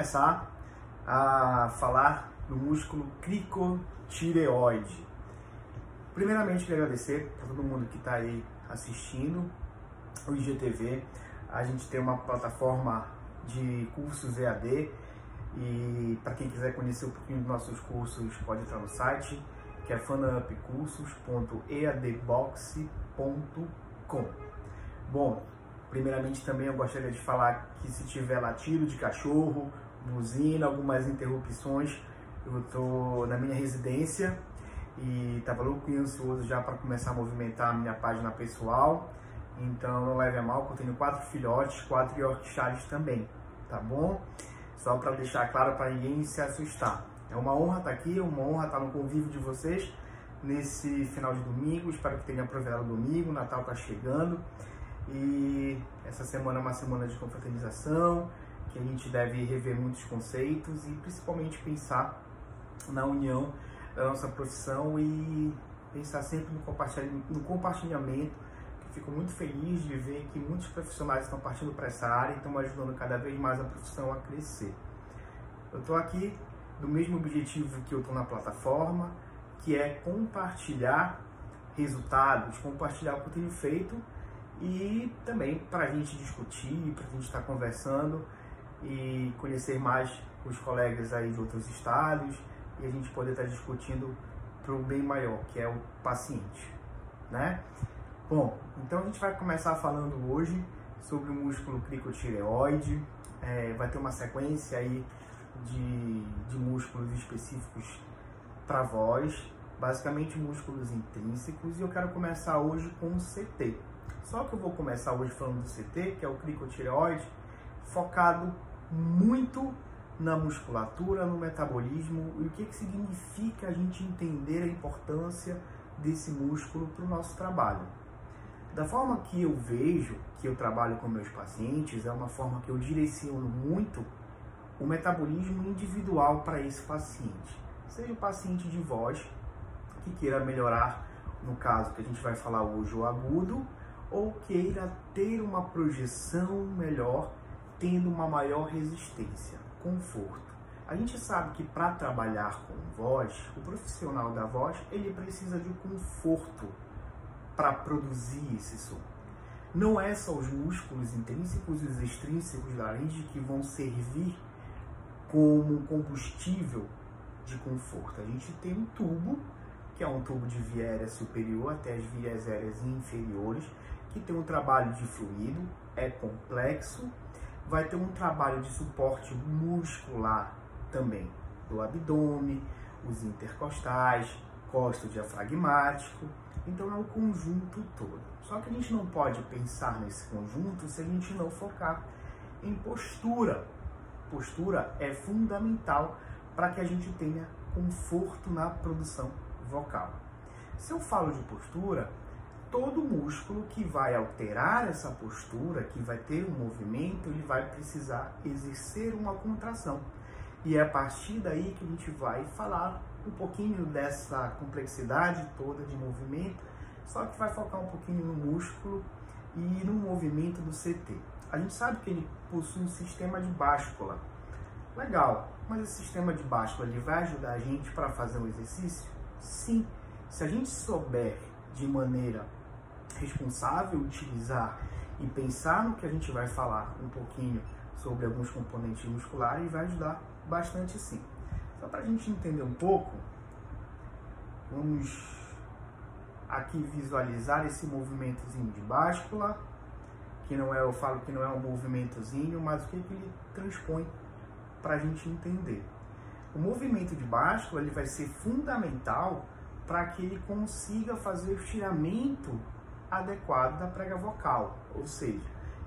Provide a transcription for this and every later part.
começar a falar do músculo cricotireoide. Primeiramente, quero agradecer a todo mundo que está aí assistindo o IGTV. A gente tem uma plataforma de cursos EAD e para quem quiser conhecer um pouquinho dos nossos cursos, pode entrar no site que é fanupcursos.eadbox.com. Bom, primeiramente também eu gostaria de falar que se tiver latido de cachorro, buzina, algumas interrupções, eu estou na minha residência e estava louco e ansioso já para começar a movimentar a minha página pessoal. Então não leve a mal, que eu tenho quatro filhotes, quatro Yorkshires também, tá bom? Só para deixar claro para ninguém se assustar. É uma honra estar aqui, é uma honra estar no convívio de vocês nesse final de domingo. Espero que tenham aproveitado o domingo, Natal está chegando. E essa semana é uma semana de confraternização, que a gente deve rever muitos conceitos e principalmente pensar na união da nossa profissão e pensar sempre no compartilhamento. Fico muito feliz de ver que muitos profissionais estão partindo para essa área e estão ajudando cada vez mais a profissão a crescer. Eu estou aqui do mesmo objetivo que eu estou na plataforma, que é compartilhar resultados, compartilhar o que eu tenho feito e também para a gente discutir, para a gente estar conversando e conhecer mais os colegas aí de outros estados e a gente poder estar discutindo para o bem maior, que é o paciente, né? Bom, então a gente vai começar falando hoje sobre o músculo cricotireoide, é, vai ter uma sequência aí de, de músculos específicos para voz, basicamente músculos intrínsecos, e eu quero começar hoje com o CT. Só que eu vou começar hoje falando do CT, que é o cricotireoide, focado muito na musculatura, no metabolismo e o que, que significa a gente entender a importância desse músculo para o nosso trabalho. Da forma que eu vejo que eu trabalho com meus pacientes, é uma forma que eu direciono muito o metabolismo individual para esse paciente. Seja o paciente de voz, que queira melhorar, no caso que a gente vai falar hoje, o agudo, ou queira ter uma projeção melhor, tendo uma maior resistência, conforto. A gente sabe que para trabalhar com voz, o profissional da voz, ele precisa de conforto para produzir esse som. Não é só os músculos intrínsecos e os extrínsecos da laringe que vão servir como combustível de conforto. A gente tem um tubo, que é um tubo de via aérea superior até as vias aéreas inferiores, que tem um trabalho de fluido, é complexo, vai ter um trabalho de suporte muscular também, do abdômen, os intercostais, costo diafragmático, então é o conjunto todo. Só que a gente não pode pensar nesse conjunto se a gente não focar em postura, postura é fundamental para que a gente tenha conforto na produção vocal. Se eu falo de postura, todo músculo que vai alterar essa postura, que vai ter um movimento, ele vai precisar exercer uma contração. E é a partir daí que a gente vai falar um pouquinho dessa complexidade toda de movimento, só que vai focar um pouquinho no músculo e no movimento do CT. A gente sabe que ele possui um sistema de báscula. Legal, mas esse sistema de báscula ele vai ajudar a gente para fazer um exercício? Sim. Se a gente souber de maneira responsável utilizar e pensar no que a gente vai falar um pouquinho sobre alguns componentes musculares, vai ajudar bastante sim. Só para a gente entender um pouco, vamos aqui visualizar esse movimentozinho de báscula que não é, eu falo que não é um movimentozinho, mas o que, que ele transpõe para a gente entender. O movimento de báscula ele vai ser fundamental para que ele consiga fazer o estiramento adequado da prega vocal, ou seja,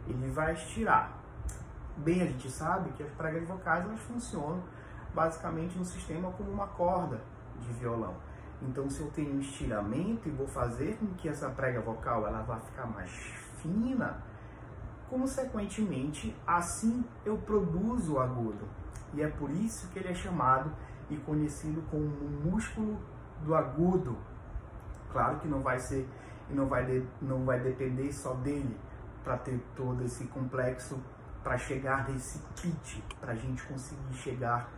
ele vai estirar. Bem, a gente sabe que as pregas vocais elas funcionam basicamente no sistema como uma corda de violão. Então, se eu tenho um estiramento e vou fazer com que essa prega vocal ela vá ficar mais fina, Consequentemente, assim eu produzo o agudo. E é por isso que ele é chamado e conhecido como músculo do agudo. Claro que não vai ser e não vai, de, não vai depender só dele para ter todo esse complexo para chegar nesse pitch, para a gente conseguir chegar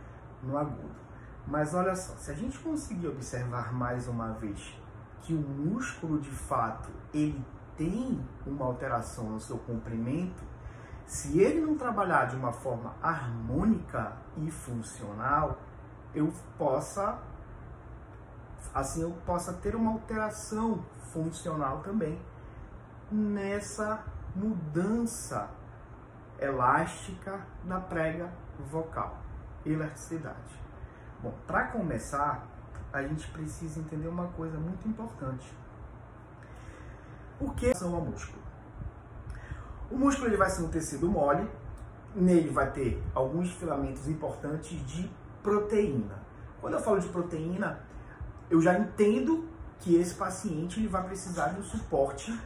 no agudo. Mas olha só, se a gente conseguir observar mais uma vez que o músculo de fato ele tem uma alteração no seu comprimento, se ele não trabalhar de uma forma harmônica e funcional, eu possa assim eu possa ter uma alteração funcional também nessa mudança elástica na prega vocal, elasticidade. Bom, para começar, a gente precisa entender uma coisa muito importante. O que são o músculo? O músculo ele vai ser um tecido mole, nele vai ter alguns filamentos importantes de proteína. Quando eu falo de proteína, eu já entendo que esse paciente ele vai precisar de um suporte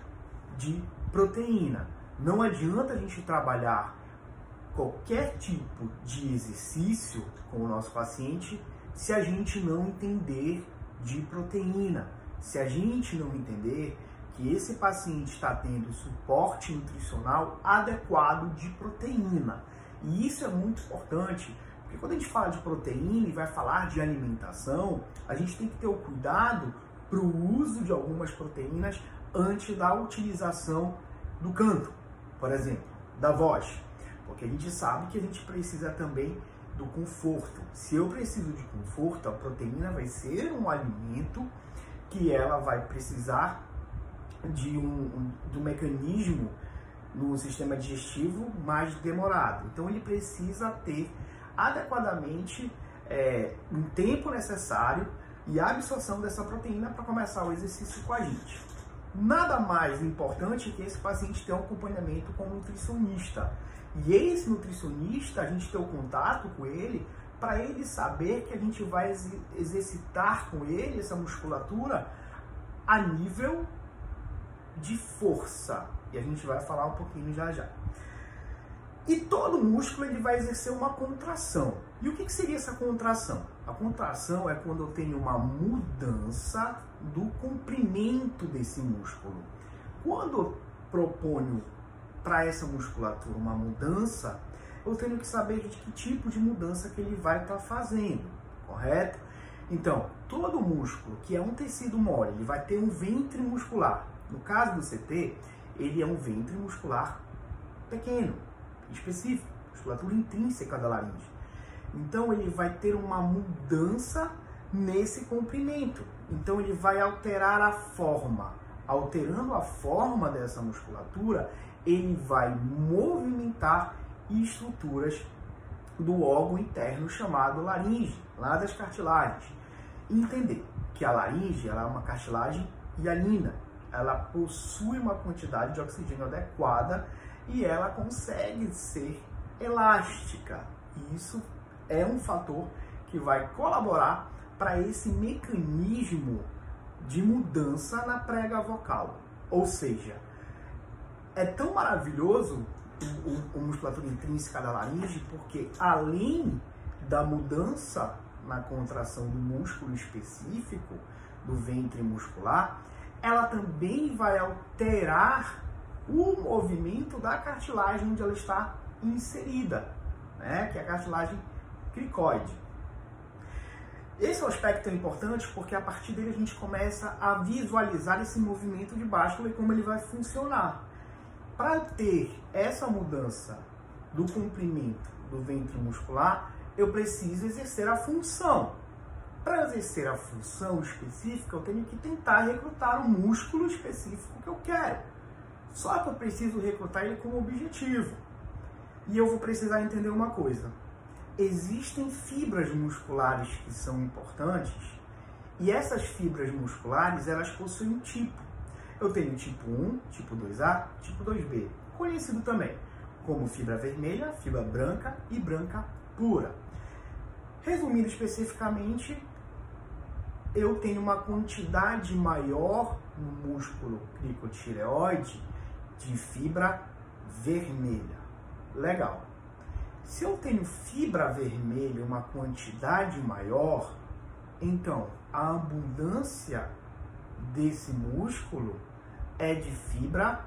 de proteína. Não adianta a gente trabalhar qualquer tipo de exercício com o nosso paciente se a gente não entender de proteína, se a gente não entender que esse paciente está tendo suporte nutricional adequado de proteína. E isso é muito importante, porque quando a gente fala de proteína e vai falar de alimentação, a gente tem que ter o cuidado para o uso de algumas proteínas antes da utilização do canto, por exemplo, da voz. Porque a gente sabe que a gente precisa também do conforto. Se eu preciso de conforto, a proteína vai ser um alimento que ela vai precisar de um, um, de um mecanismo no sistema digestivo mais demorado. Então ele precisa ter adequadamente é, um tempo necessário e a absorção dessa proteína para começar o exercício com a gente. Nada mais importante que esse paciente ter um acompanhamento com um nutricionista. E esse nutricionista, a gente ter o contato com ele para ele saber que a gente vai exercitar com ele essa musculatura a nível de força. E a gente vai falar um pouquinho já já. E todo músculo ele vai exercer uma contração. E o que, que seria essa contração? A contração é quando eu tenho uma mudança do comprimento desse músculo. Quando eu proponho para essa musculatura uma mudança, eu tenho que saber de que tipo de mudança que ele vai estar tá fazendo, correto? Então, todo músculo que é um tecido mole, ele vai ter um ventre muscular. No caso do CT, ele é um ventre muscular pequeno, específico, musculatura intrínseca da laringe. Então ele vai ter uma mudança nesse comprimento. Então ele vai alterar a forma. Alterando a forma dessa musculatura, ele vai movimentar estruturas do órgão interno chamado laringe, lá das cartilagens. Entender que a laringe ela é uma cartilagem hialina, ela possui uma quantidade de oxigênio adequada e ela consegue ser elástica. E isso é um fator que vai colaborar para esse mecanismo de mudança na prega vocal. Ou seja, é tão maravilhoso o, o musculatura intrínseca da laringe porque além da mudança na contração do músculo específico do ventre muscular, ela também vai alterar o movimento da cartilagem onde ela está inserida, né? que é a cartilagem cricoide. Esse é aspecto importante porque a partir dele a gente começa a visualizar esse movimento de báscula e como ele vai funcionar. Para ter essa mudança do comprimento do ventre muscular, eu preciso exercer a função. Para exercer a função específica, eu tenho que tentar recrutar o músculo específico que eu quero. Só que eu preciso recrutar ele com um objetivo. E eu vou precisar entender uma coisa. Existem fibras musculares que são importantes e essas fibras musculares, elas possuem um tipo. Eu tenho tipo 1, tipo 2A, tipo 2B, conhecido também como fibra vermelha, fibra branca e branca pura. Resumindo especificamente, eu tenho uma quantidade maior no músculo cricotireoide de fibra vermelha. Legal. Se eu tenho fibra vermelha uma quantidade maior, então a abundância desse músculo é de fibra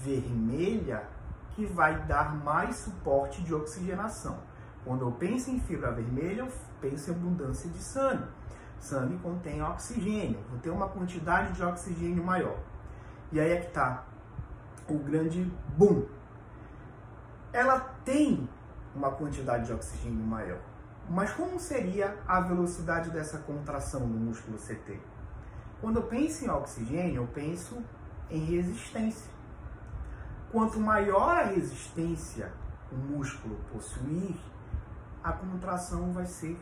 vermelha que vai dar mais suporte de oxigenação. Quando eu penso em fibra vermelha, eu penso em abundância de sangue. Sangue contém oxigênio, vou ter uma quantidade de oxigênio maior. E aí é que está o grande boom. Ela tem uma quantidade de oxigênio maior. Mas como seria a velocidade dessa contração no músculo CT? Quando eu penso em oxigênio, eu penso em resistência. Quanto maior a resistência o músculo possuir, a contração vai ser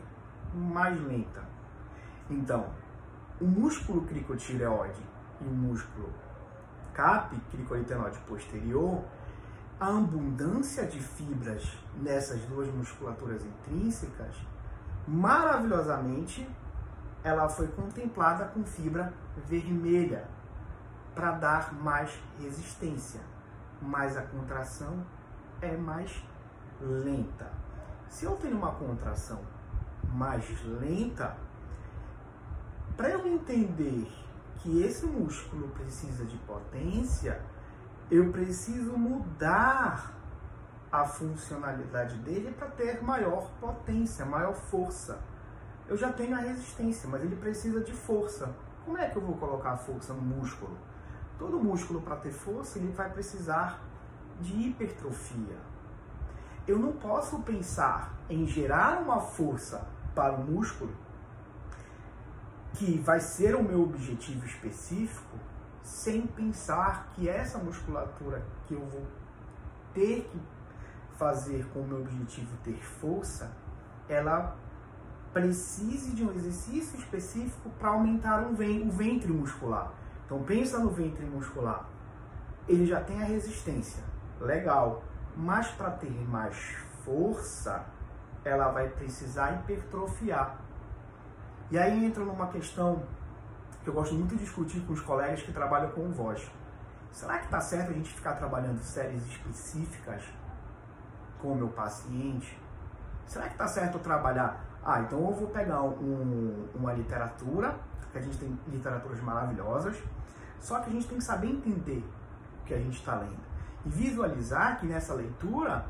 mais lenta. Então, o músculo cricotireoide e o músculo CAP, cricoritenoide posterior, a abundância de fibras nessas duas musculaturas intrínsecas, maravilhosamente, ela foi contemplada com fibra vermelha para dar mais resistência, mas a contração é mais lenta. Se eu tenho uma contração mais lenta, para eu entender que esse músculo precisa de potência, eu preciso mudar a funcionalidade dele para ter maior potência, maior força. Eu já tenho a resistência, mas ele precisa de força. Como é que eu vou colocar a força no músculo? Todo músculo para ter força ele vai precisar de hipertrofia. Eu não posso pensar em gerar uma força para o músculo que vai ser o meu objetivo específico sem pensar que essa musculatura que eu vou ter que fazer com o meu objetivo ter força, ela precise de um exercício específico para aumentar o ventre muscular. Então pensa no ventre muscular. Ele já tem a resistência, legal. Mas para ter mais força, ela vai precisar hipertrofiar. E aí entra numa questão que eu gosto muito de discutir com os colegas que trabalham com voz. Será que está certo a gente ficar trabalhando séries específicas com o meu paciente? Será que está certo eu trabalhar? Ah, então eu vou pegar um, uma literatura, que a gente tem literaturas maravilhosas, só que a gente tem que saber entender o que a gente está lendo. E visualizar que nessa leitura,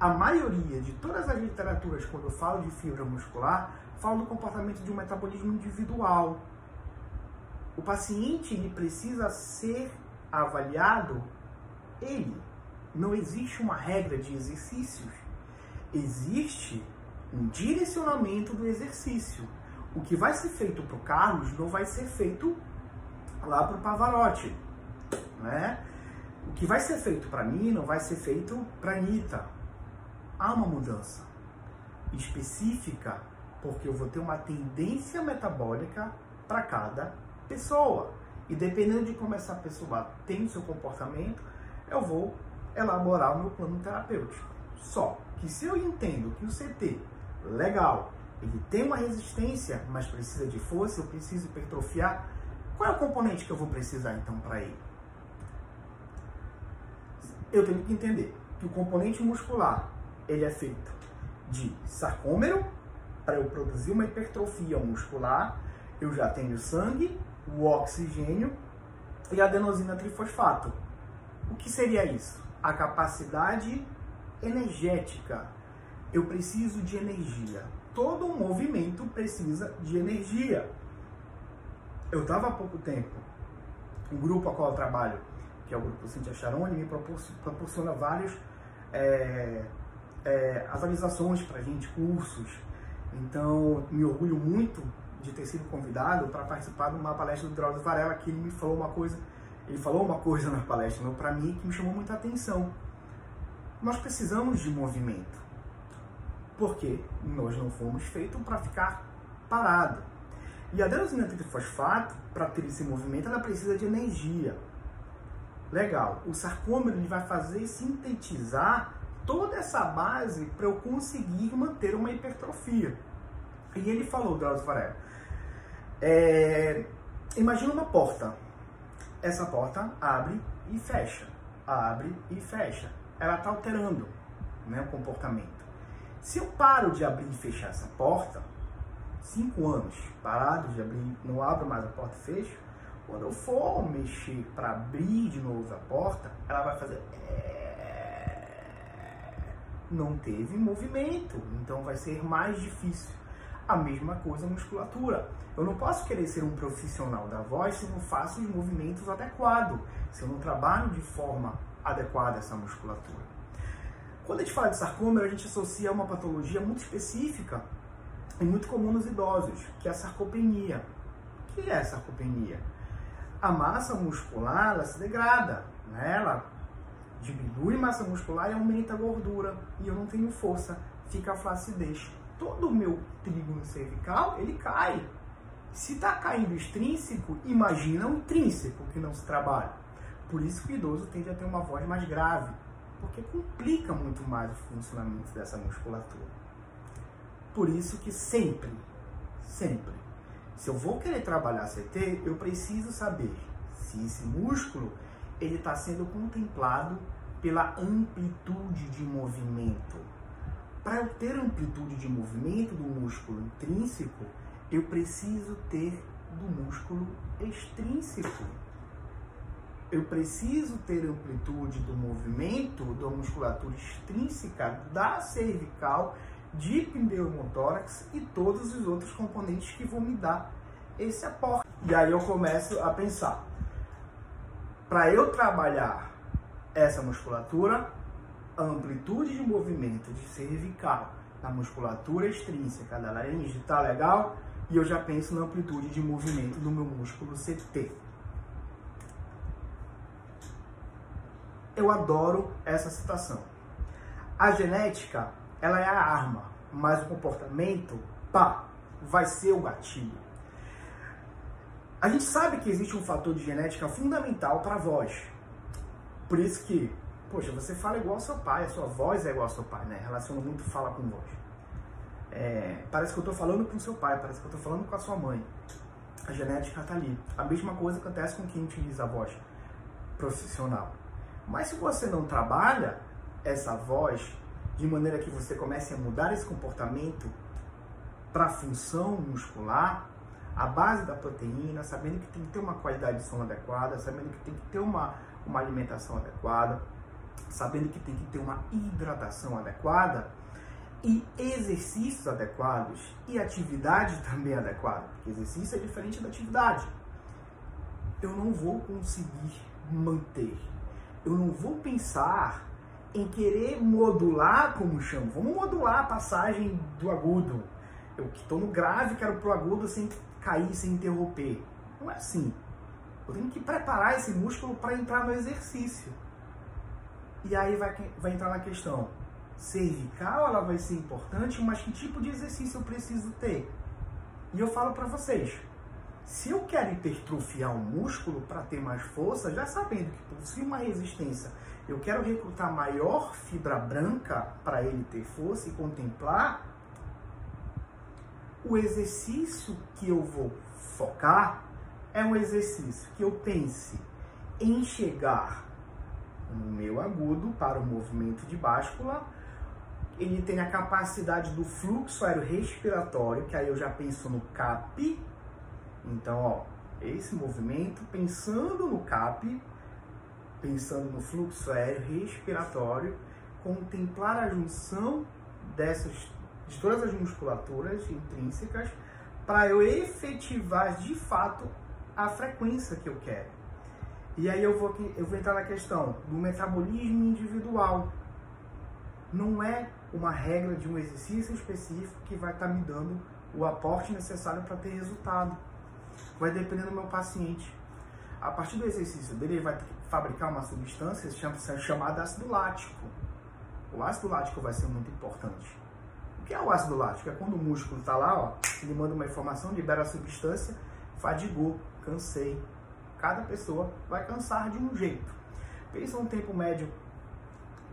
a maioria de todas as literaturas, quando eu falo de fibra muscular, falo do comportamento de um metabolismo individual, o paciente ele precisa ser avaliado ele. Não existe uma regra de exercícios. Existe um direcionamento do exercício. O que vai ser feito para o Carlos não vai ser feito lá para o Pavarotti. Né? O que vai ser feito para mim não vai ser feito para Anitta. Há uma mudança específica, porque eu vou ter uma tendência metabólica para cada pessoa. E dependendo de como essa pessoa tem seu comportamento, eu vou elaborar o meu plano terapêutico. Só que se eu entendo que o CT, legal, ele tem uma resistência, mas precisa de força, eu preciso hipertrofiar, qual é o componente que eu vou precisar então para ele? Eu tenho que entender que o componente muscular ele é feito de sarcômero, para eu produzir uma hipertrofia muscular, eu já tenho sangue o oxigênio e a adenosina trifosfato. O que seria isso? A capacidade energética. Eu preciso de energia. Todo movimento precisa de energia. Eu estava há pouco tempo, um grupo a qual eu trabalho, que é o grupo Cintia Charoni, me proporciona vários é, é, atualizações para gente, cursos. Então, me orgulho muito de ter sido convidado para participar de uma palestra do Drauzio Varela, que ele me falou uma coisa, ele falou uma coisa na palestra, para mim, que me chamou muita atenção. Nós precisamos de movimento, porque nós não fomos feitos para ficar parado. E a adenosina trifosfato, para ter esse movimento, ela precisa de energia. Legal. O sarcômero ele vai fazer sintetizar toda essa base para eu conseguir manter uma hipertrofia. E ele falou, Drauzio Varela, é, imagina uma porta. Essa porta abre e fecha, abre e fecha. Ela está alterando né, o comportamento. Se eu paro de abrir e fechar essa porta, cinco anos parado de abrir, não abro mais a porta e fecho, quando eu for mexer para abrir de novo a porta, ela vai fazer. Não teve movimento, então vai ser mais difícil. A mesma coisa a musculatura. Eu não posso querer ser um profissional da voz se não faço os movimentos adequados, se eu não trabalho de forma adequada essa musculatura. Quando a gente fala de sarcômero, a gente associa a uma patologia muito específica e muito comum nos idosos, que é a sarcopenia. O que é a sarcopenia? A massa muscular ela se degrada, né? ela diminui massa muscular e aumenta a gordura, e eu não tenho força, fica a flacidez. Todo o meu trígono cervical, ele cai. Se está caindo extrínseco, imagina o intrínseco que não se trabalha. Por isso que o idoso tende a ter uma voz mais grave, porque complica muito mais o funcionamento dessa musculatura. Por isso que sempre, sempre, se eu vou querer trabalhar CT, eu preciso saber se esse músculo ele está sendo contemplado pela amplitude de movimento. Para eu ter amplitude de movimento do músculo intrínseco, eu preciso ter do músculo extrínseco. Eu preciso ter amplitude do movimento da musculatura extrínseca da cervical, de pneumotórax e todos os outros componentes que vão me dar esse aporte. E aí eu começo a pensar, para eu trabalhar essa musculatura, a amplitude de movimento de cervical na musculatura extrínseca da laringe está legal e eu já penso na amplitude de movimento do meu músculo CT. Eu adoro essa situação. A genética, ela é a arma, mas o comportamento, pá, vai ser o gatilho. A gente sabe que existe um fator de genética fundamental para a voz. Por isso que, poxa, você fala igual ao seu pai, a sua voz é igual ao seu pai, né? Relaciona muito fala com voz. É, parece que eu estou falando com seu pai, parece que eu estou falando com a sua mãe. A genética está ali. A mesma coisa acontece com quem utiliza a voz profissional. Mas se você não trabalha essa voz de maneira que você comece a mudar esse comportamento para a função muscular, a base da proteína, sabendo que tem que ter uma qualidade de som adequada, sabendo que tem que ter uma, uma alimentação adequada, sabendo que tem que ter uma hidratação adequada e exercícios adequados e atividade também adequada, porque exercício é diferente da atividade. Eu não vou conseguir manter, eu não vou pensar em querer modular, como chamo, vamos modular a passagem do agudo. Eu que estou no grave, quero pro agudo sem cair, sem interromper. Não é assim. Eu tenho que preparar esse músculo para entrar no exercício. E aí vai, vai entrar na questão. Cervical ela vai ser importante, mas que tipo de exercício eu preciso ter? E eu falo para vocês, se eu quero hipertrofiar o músculo para ter mais força, já sabendo que possui uma resistência, eu quero recrutar maior fibra branca para ele ter força e contemplar, o exercício que eu vou focar é um exercício que eu pense em chegar no meu agudo para o movimento de báscula. Ele tem a capacidade do fluxo aerorrespiratório, que aí eu já penso no CAP. Então, ó, esse movimento, pensando no CAP, pensando no fluxo aéreo respiratório, contemplar a junção dessas de todas as musculaturas intrínsecas para eu efetivar de fato a frequência que eu quero. E aí eu vou, eu vou entrar na questão do metabolismo individual. Não é uma regra de um exercício específico que vai estar tá me dando o aporte necessário para ter resultado. Vai depender do meu paciente. A partir do exercício dele, ele vai fabricar uma substância chamada ácido lático. O ácido lático vai ser muito importante. Que é o ácido lático? É quando o músculo está lá, ó, ele manda uma informação, libera a substância, fadigou, cansei. Cada pessoa vai cansar de um jeito. Pensa um tempo médio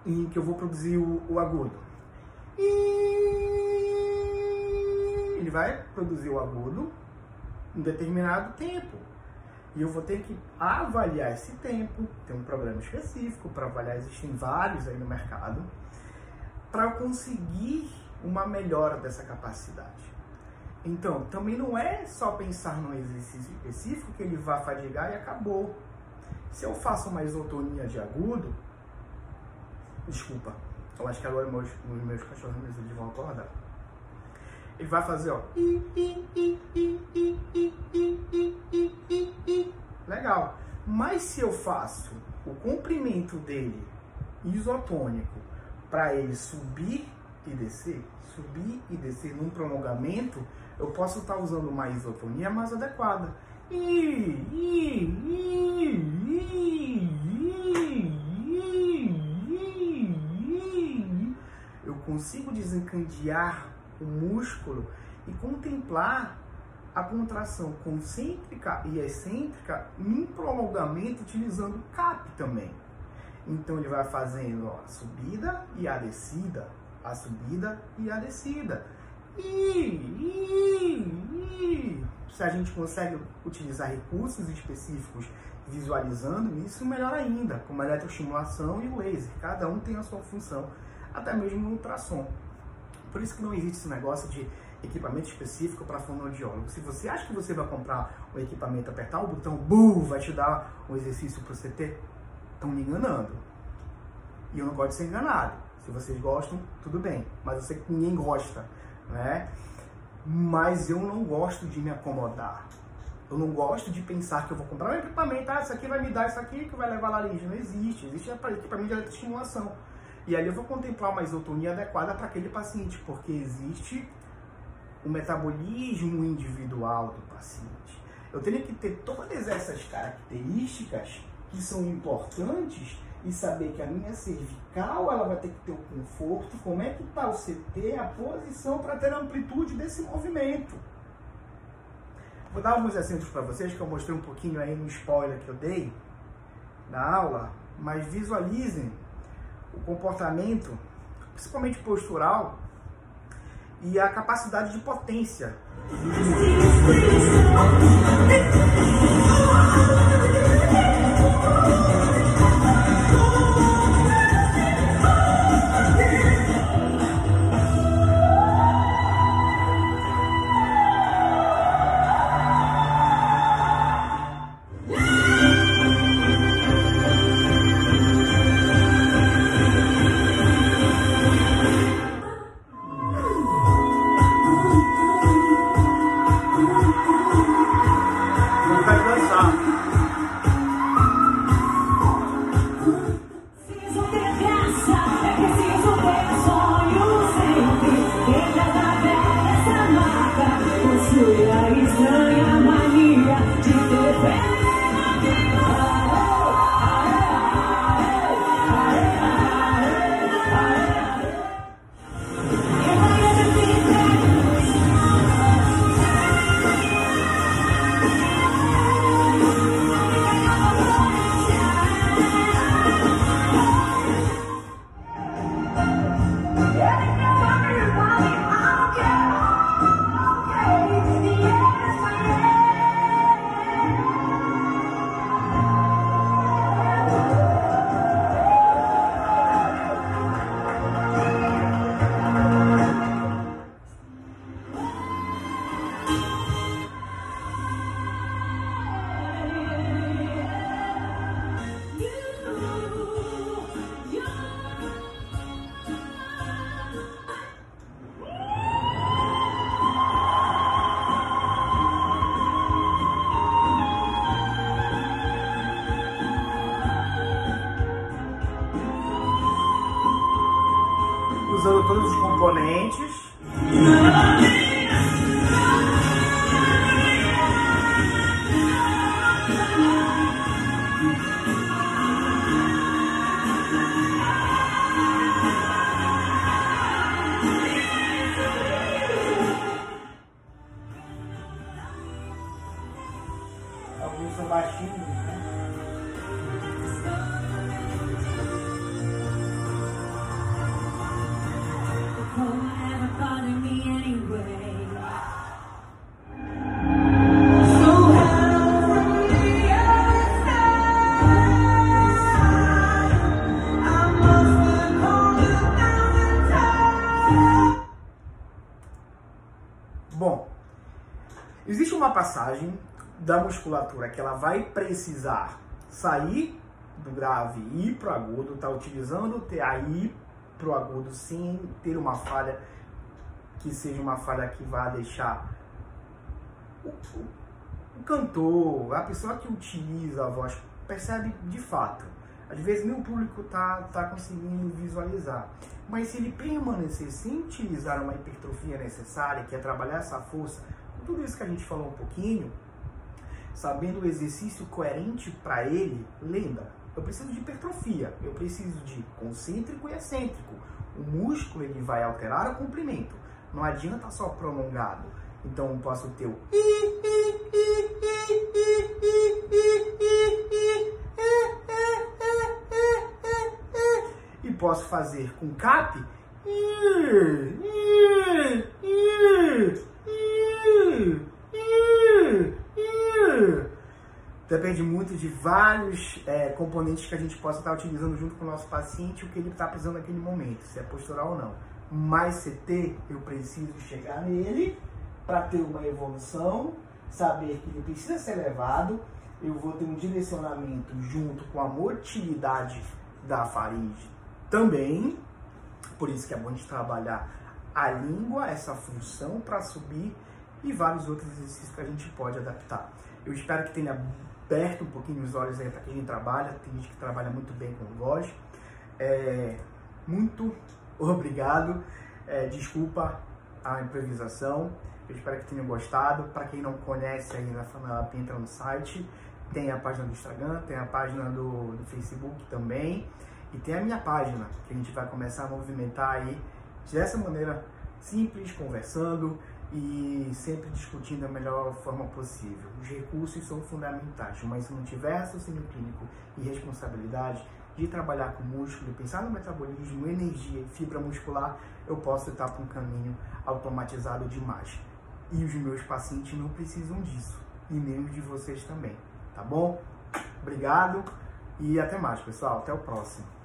em que eu vou produzir o, o agudo. E ele vai produzir o agudo em determinado tempo. E eu vou ter que avaliar esse tempo, tem um programa específico para avaliar, existem vários aí no mercado, para conseguir uma melhora dessa capacidade. Então, também não é só pensar num exercício específico que ele vai fadigar e acabou. Se eu faço uma isotonia de agudo, desculpa, Eu acho que agora meus, meus cachorrinhos eles vão acordar. Ele vai fazer, ó. Legal. Mas se eu faço o comprimento dele isotônico para ele subir e descer, subir e descer num prolongamento, eu posso estar usando uma isotonia mais adequada. Eu consigo desencadear o músculo e contemplar a contração concêntrica e excêntrica em prolongamento utilizando CAP também. Então ele vai fazendo a subida e a descida, a subida e a descida. E, e, e, se a gente consegue utilizar recursos específicos visualizando isso, melhor ainda, como a eletroestimulação e o laser. Cada um tem a sua função, até mesmo no ultrassom. Por isso que não existe esse negócio de equipamento específico para fonoaudiólogo. Se você acha que você vai comprar um equipamento, apertar o botão, bu, vai te dar um exercício para você ter, estão me enganando. E eu não gosto de ser enganado. Se vocês gostam, tudo bem. Mas eu sei que ninguém gosta, né? Mas eu não gosto de me acomodar. Eu não gosto de pensar que eu vou comprar um equipamento, ah, isso aqui vai me dar isso aqui que vai levar laringe. Não existe. Existe equipamento de estimulação. E ali eu vou contemplar uma isotonia adequada para aquele paciente, porque existe o metabolismo individual do paciente. Eu tenho que ter todas essas características que são importantes e saber que a minha cervical ela vai ter que ter o conforto, como é que está o CT, a posição para ter a amplitude desse movimento. Vou dar alguns exemplos para vocês que eu mostrei um pouquinho aí no spoiler que eu dei na aula, mas visualizem o comportamento, principalmente postural, e a capacidade de potência. Componentes. Passagem da musculatura que ela vai precisar sair do grave e ir para o agudo, está utilizando o TAI pro agudo sem ter uma falha que seja uma falha que vá deixar o, o, o cantor, a pessoa que utiliza a voz, percebe de fato. Às vezes nem o público tá, tá conseguindo visualizar. Mas se ele permanecer sem utilizar uma hipertrofia necessária, que é trabalhar essa força, tudo isso que a gente falou um pouquinho, sabendo o exercício coerente para ele, lembra, eu preciso de hipertrofia, eu preciso de concêntrico e excêntrico. O músculo ele vai alterar o comprimento. Não adianta só prolongado. Então eu posso ter o e posso fazer com cap Depende muito de vários é, componentes que a gente possa estar utilizando junto com o nosso paciente, o que ele está precisando naquele momento, se é postural ou não. Mas CT, eu preciso chegar nele para ter uma evolução, saber que ele precisa ser levado, eu vou ter um direcionamento junto com a motilidade da faringe também. Por isso que é bom de trabalhar a língua, essa função para subir e vários outros exercícios que a gente pode adaptar. Eu espero que tenha aberto um pouquinho os olhos aí para quem trabalha, tem gente que trabalha muito bem com voz. É, muito obrigado, é, desculpa a improvisação, eu espero que tenham gostado. Para quem não conhece ainda entra no site, tem a página do Instagram, tem a página do, do Facebook também, e tem a minha página, que a gente vai começar a movimentar aí dessa maneira simples, conversando, e sempre discutindo a melhor forma possível. Os recursos são fundamentais, mas se não tiver raciocínio clínico e responsabilidade de trabalhar com músculo, pensar no metabolismo, energia e fibra muscular, eu posso estar para um caminho automatizado demais. E os meus pacientes não precisam disso, e nem os de vocês também, tá bom? Obrigado e até mais, pessoal. Até o próximo.